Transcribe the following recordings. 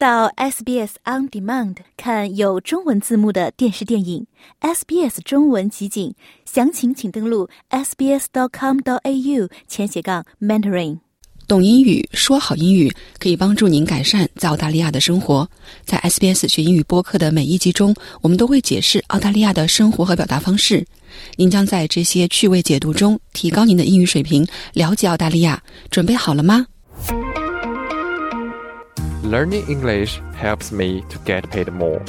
到 SBS On Demand 看有中文字幕的电视电影 SBS 中文集锦，详情请登录 sbs.com.au 前斜杠 mentoring。懂英语，说好英语，可以帮助您改善在澳大利亚的生活。在 SBS 学英语播客的每一集中，我们都会解释澳大利亚的生活和表达方式。您将在这些趣味解读中提高您的英语水平，了解澳大利亚。准备好了吗？Learning English helps me to get paid more.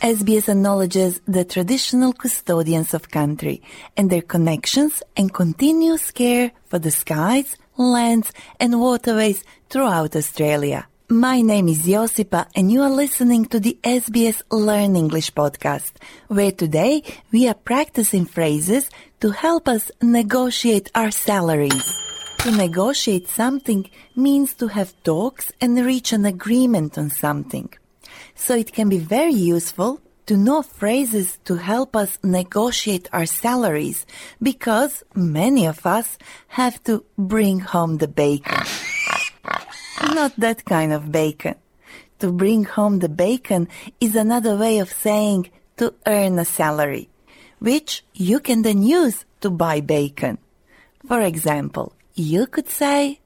SBS acknowledges the traditional custodians of country and their connections and continuous care for the skies, lands and waterways throughout Australia. My name is Josipa and you are listening to the SBS Learn English podcast, where today we are practicing phrases to help us negotiate our salaries. To negotiate something means to have talks and reach an agreement on something. So it can be very useful to know phrases to help us negotiate our salaries because many of us have to bring home the bacon. Not that kind of bacon. To bring home the bacon is another way of saying to earn a salary, which you can then use to buy bacon. For example, you could say,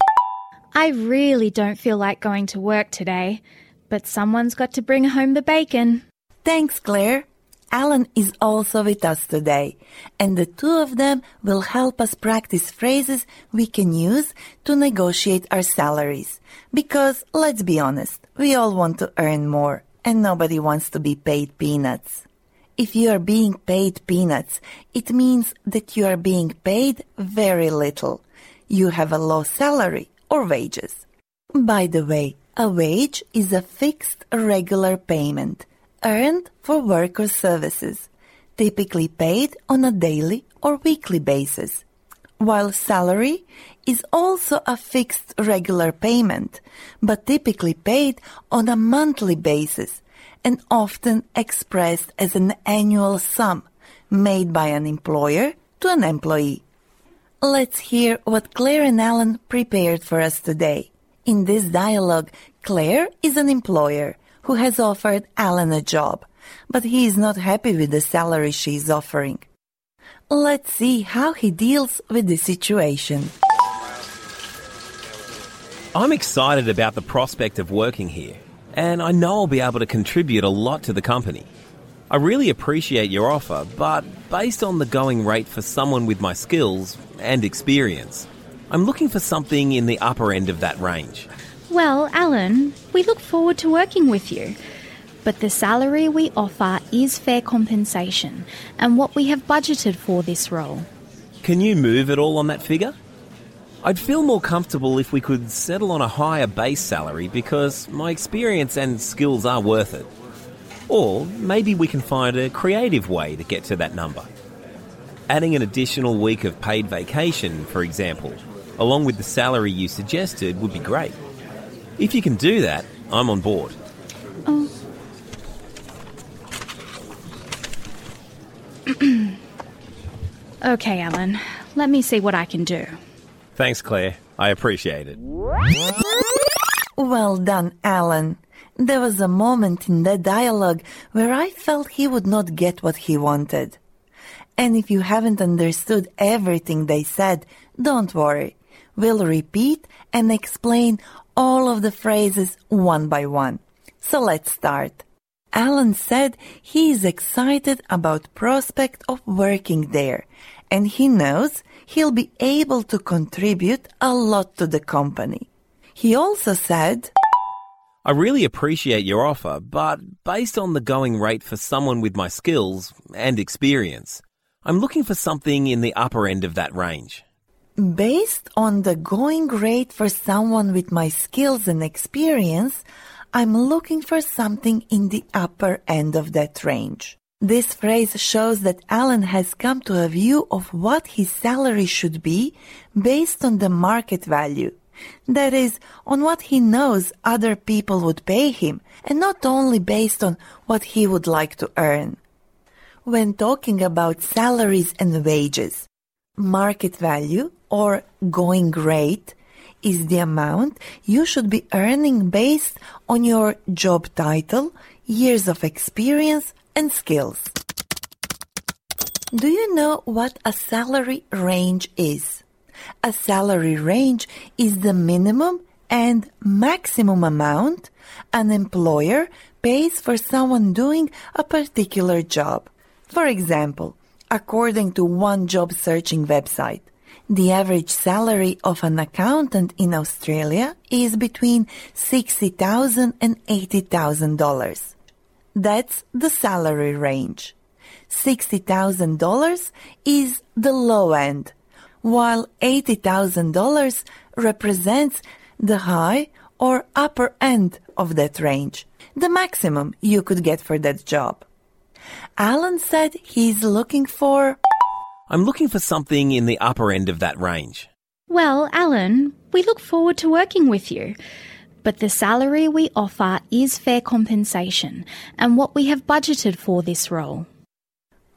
I really don't feel like going to work today, but someone's got to bring home the bacon. Thanks, Claire. Alan is also with us today, and the two of them will help us practice phrases we can use to negotiate our salaries. Because, let's be honest, we all want to earn more, and nobody wants to be paid peanuts. If you are being paid peanuts, it means that you are being paid very little. You have a low salary or wages. By the way, a wage is a fixed regular payment earned for work or services, typically paid on a daily or weekly basis. While salary is also a fixed regular payment, but typically paid on a monthly basis and often expressed as an annual sum made by an employer to an employee. Let's hear what Claire and Alan prepared for us today. In this dialogue, Claire is an employer who has offered Alan a job, but he is not happy with the salary she is offering. Let's see how he deals with the situation. I'm excited about the prospect of working here, and I know I'll be able to contribute a lot to the company. I really appreciate your offer, but based on the going rate for someone with my skills and experience, I'm looking for something in the upper end of that range. Well, Alan, we look forward to working with you. But the salary we offer is fair compensation and what we have budgeted for this role. Can you move at all on that figure? I'd feel more comfortable if we could settle on a higher base salary because my experience and skills are worth it. Or maybe we can find a creative way to get to that number. Adding an additional week of paid vacation, for example, along with the salary you suggested would be great. If you can do that, I'm on board. Oh. okay, Alan. Let me see what I can do. Thanks, Claire. I appreciate it. Well done, Alan. There was a moment in that dialogue where I felt he would not get what he wanted. And if you haven't understood everything they said, don't worry. We'll repeat and explain all of the phrases one by one. So let's start. Alan said he is excited about prospect of working there and he knows he'll be able to contribute a lot to the company. He also said, I really appreciate your offer, but based on the going rate for someone with my skills and experience, I'm looking for something in the upper end of that range. Based on the going rate for someone with my skills and experience, I'm looking for something in the upper end of that range. This phrase shows that Alan has come to a view of what his salary should be based on the market value. That is, on what he knows other people would pay him, and not only based on what he would like to earn. When talking about salaries and wages, market value or going rate is the amount you should be earning based on your job title, years of experience, and skills. Do you know what a salary range is? A salary range is the minimum and maximum amount an employer pays for someone doing a particular job. For example, according to one job searching website, the average salary of an accountant in Australia is between $60,000 and $80,000. That's the salary range. $60,000 is the low end, while $80,000 represents the high or upper end of that range, the maximum you could get for that job. Alan said he's looking for. I'm looking for something in the upper end of that range. Well, Alan, we look forward to working with you. But the salary we offer is fair compensation and what we have budgeted for this role.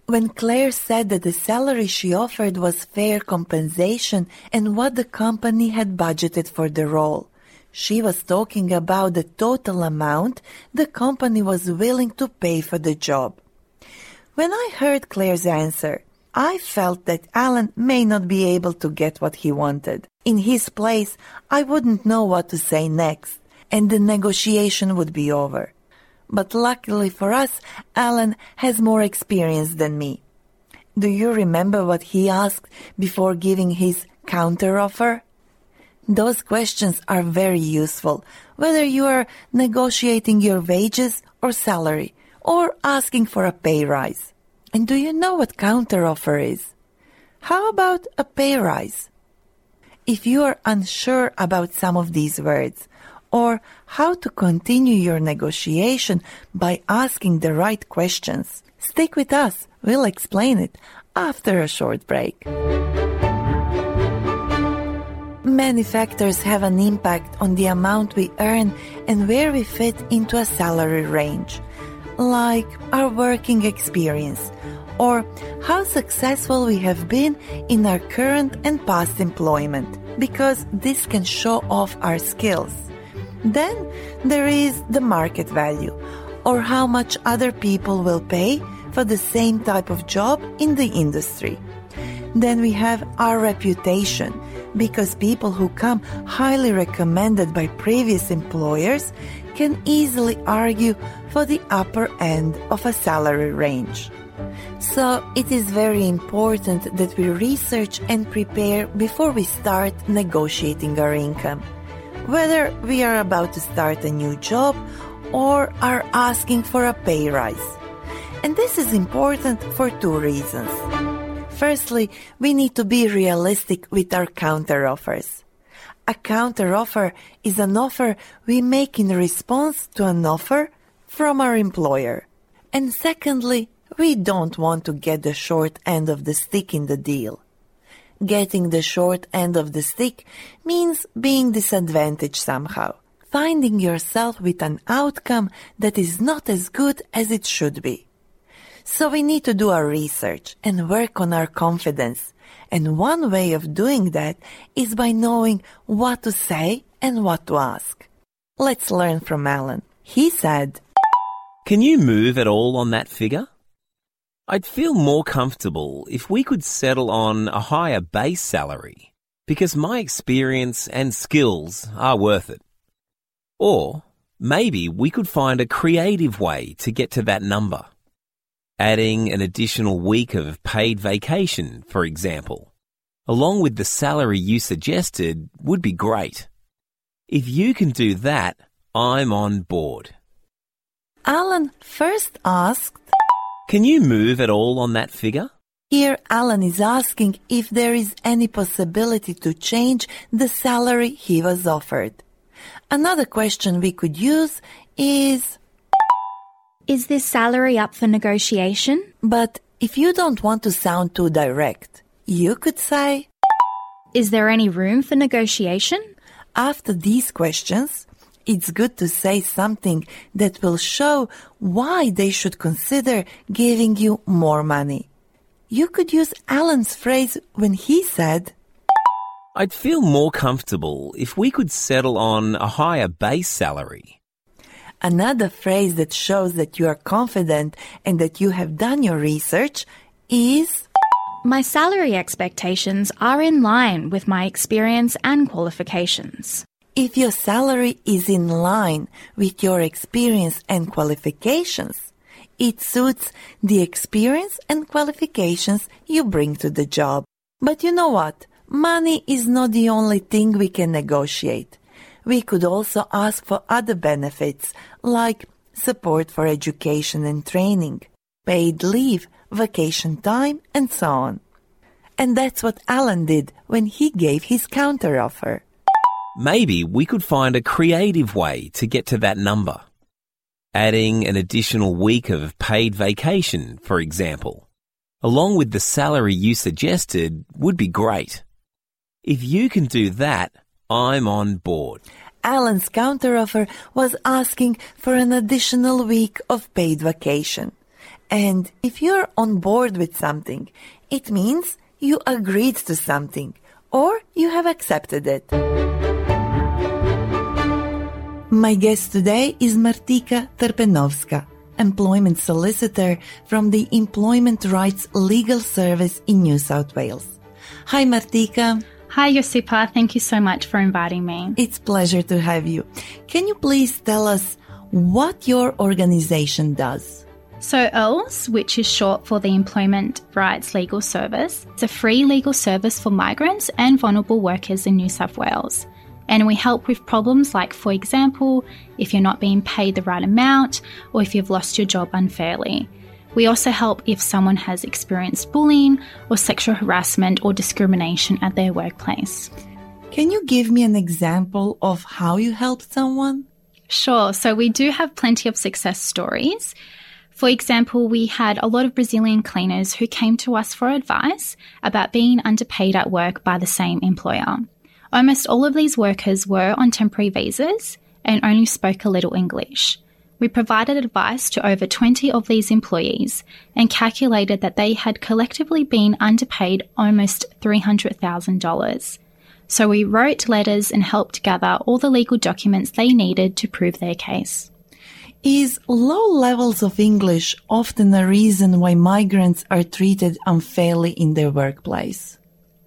When Claire said that the salary she offered was fair compensation and what the company had budgeted for the role, she was talking about the total amount the company was willing to pay for the job. When I heard Claire's answer, I felt that Alan may not be able to get what he wanted. In his place, I wouldn't know what to say next, and the negotiation would be over. But luckily for us, Alan has more experience than me. Do you remember what he asked before giving his counteroffer? Those questions are very useful, whether you are negotiating your wages or salary, or asking for a pay rise. And do you know what counteroffer is? How about a pay rise? If you are unsure about some of these words, or how to continue your negotiation by asking the right questions, stick with us. We'll explain it after a short break. Many factors have an impact on the amount we earn and where we fit into a salary range, like our working experience or how successful we have been in our current and past employment, because this can show off our skills. Then there is the market value, or how much other people will pay for the same type of job in the industry. Then we have our reputation, because people who come highly recommended by previous employers can easily argue for the upper end of a salary range. So it is very important that we research and prepare before we start negotiating our income. Whether we are about to start a new job or are asking for a pay rise. And this is important for two reasons. Firstly, we need to be realistic with our counteroffers. A counteroffer is an offer we make in response to an offer from our employer. And secondly, we don't want to get the short end of the stick in the deal. Getting the short end of the stick means being disadvantaged somehow, finding yourself with an outcome that is not as good as it should be. So we need to do our research and work on our confidence. And one way of doing that is by knowing what to say and what to ask. Let's learn from Alan. He said, Can you move at all on that figure? I'd feel more comfortable if we could settle on a higher base salary because my experience and skills are worth it. Or maybe we could find a creative way to get to that number. Adding an additional week of paid vacation, for example, along with the salary you suggested would be great. If you can do that, I'm on board. Alan first asked, Can you move at all on that figure? Here, Alan is asking if there is any possibility to change the salary he was offered. Another question we could use is, Is this salary up for negotiation? but if you don't want to sound too direct, you could say, Is there any room for negotiation? after these questions, it's good to say something that will show why they should consider giving you more money. You could use Alan's phrase when he said, I'd feel more comfortable if we could settle on a higher base salary. Another phrase that shows that you are confident and that you have done your research is My salary expectations are in line with my experience and qualifications. If your salary is in line with your experience and qualifications, it suits the experience and qualifications you bring to the job. But you know what? Money is not the only thing we can negotiate. We could also ask for other benefits like support for education and training, paid leave, vacation time, and so on. And that's what Alan did when he gave his counteroffer. Maybe we could find a creative way to get to that number. Adding an additional week of paid vacation, for example, along with the salary you suggested would be great. If you can do that, I'm on board. Alan's counteroffer was asking for an additional week of paid vacation. And if you're on board with something, it means you agreed to something or you have accepted it. My guest today is Martika Terpenovska, employment solicitor from the Employment Rights Legal Service in New South Wales. Hi Martika. Hi, Josipa. Thank you so much for inviting me. It's pleasure to have you. Can you please tell us what your organization does? So, ELS, which is short for the Employment Rights Legal Service, is a free legal service for migrants and vulnerable workers in New South Wales. And we help with problems like, for example, if you're not being paid the right amount or if you've lost your job unfairly. We also help if someone has experienced bullying or sexual harassment or discrimination at their workplace. Can you give me an example of how you helped someone? Sure. So we do have plenty of success stories. For example, we had a lot of Brazilian cleaners who came to us for advice about being underpaid at work by the same employer. Almost all of these workers were on temporary visas and only spoke a little English. We provided advice to over 20 of these employees and calculated that they had collectively been underpaid almost $300,000. So we wrote letters and helped gather all the legal documents they needed to prove their case. Is low levels of English often a reason why migrants are treated unfairly in their workplace?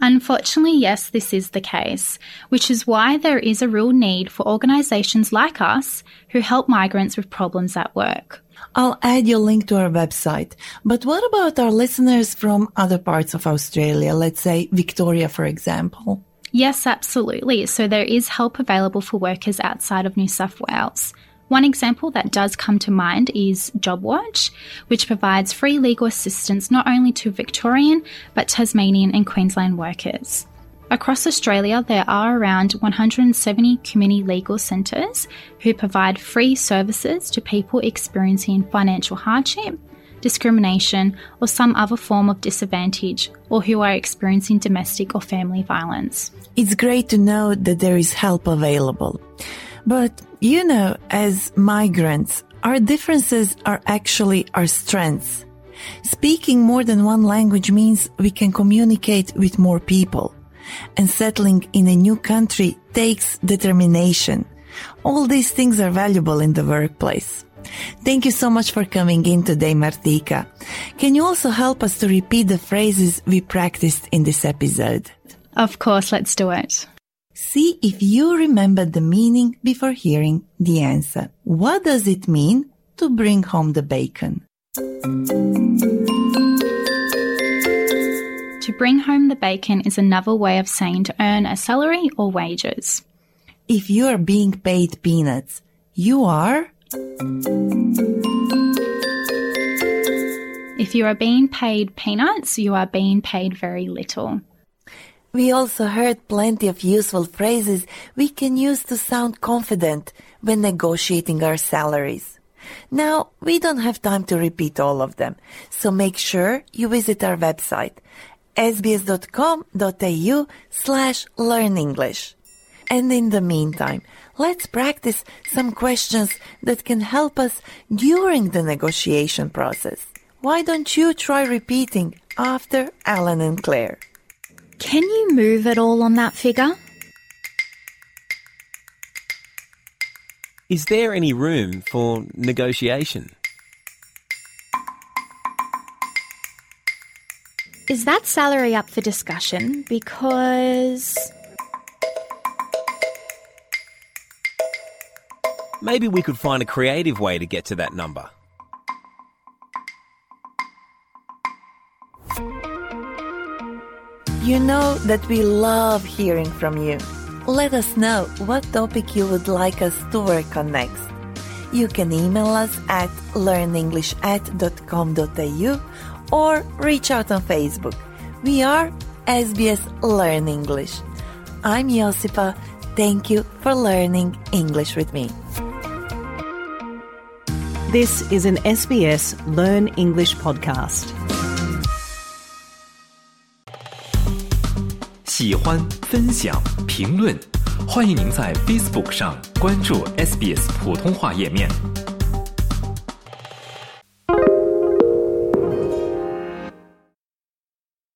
Unfortunately, yes, this is the case, which is why there is a real need for organisations like us who help migrants with problems at work. I'll add your link to our website. But what about our listeners from other parts of Australia? Let's say Victoria, for example. Yes, absolutely. So there is help available for workers outside of New South Wales. One example that does come to mind is JobWatch, which provides free legal assistance not only to Victorian but Tasmanian and Queensland workers. Across Australia, there are around 170 community legal centres who provide free services to people experiencing financial hardship, discrimination, or some other form of disadvantage, or who are experiencing domestic or family violence. It's great to know that there is help available. But, you know, as migrants, our differences are actually our strengths. Speaking more than one language means we can communicate with more people. And settling in a new country takes determination. All these things are valuable in the workplace. Thank you so much for coming in today, Martika. Can you also help us to repeat the phrases we practiced in this episode? Of course, let's do it. See if you remember the meaning before hearing the answer. What does it mean to bring home the bacon? To bring home the bacon is another way of saying to earn a salary or wages. If you are being paid peanuts, you are If you are being paid peanuts, you are being paid very little. We also heard plenty of useful phrases we can use to sound confident when negotiating our salaries. Now, we don't have time to repeat all of them, so make sure you visit our website sbs.com.au slash learn English. And in the meantime, let's practice some questions that can help us during the negotiation process. Why don't you try repeating after Alan and Claire? Can you move at all on that figure? Is there any room for negotiation? Is that salary up for discussion? Because. Maybe we could find a creative way to get to that number. You know that we love hearing from you. Let us know what topic you would like us to work on next. You can email us at learnenglishat.com.au or reach out on Facebook. We are SBS Learn English. I'm Josipa. Thank you for learning English with me. This is an SBS Learn English podcast. 喜欢、分享、评论，欢迎您在 Facebook 上关注 SBS 普通话页面。